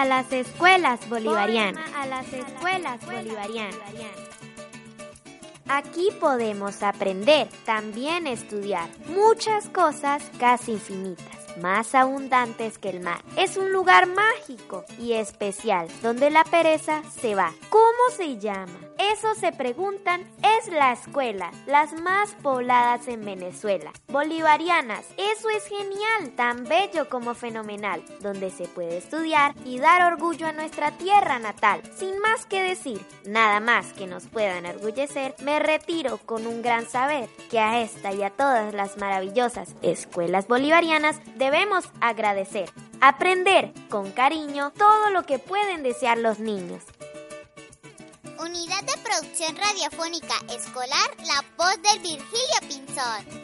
A las escuelas bolivarianas. a las escuelas bolivarianas. Aquí podemos aprender, también estudiar muchas cosas casi infinitas más abundantes que el mar. Es un lugar mágico y especial donde la pereza se va. ¿Cómo se llama? Eso se preguntan, es la escuela, las más pobladas en Venezuela. Bolivarianas, eso es genial, tan bello como fenomenal, donde se puede estudiar y dar orgullo a nuestra tierra natal. Sin más que decir, nada más que nos pueda enorgullecer, me retiro con un gran saber que a esta y a todas las maravillosas escuelas bolivarianas debemos agradecer, aprender con cariño todo lo que pueden desear los niños. Unidad de Producción Radiofónica Escolar La Voz del Virgilio Pinzón.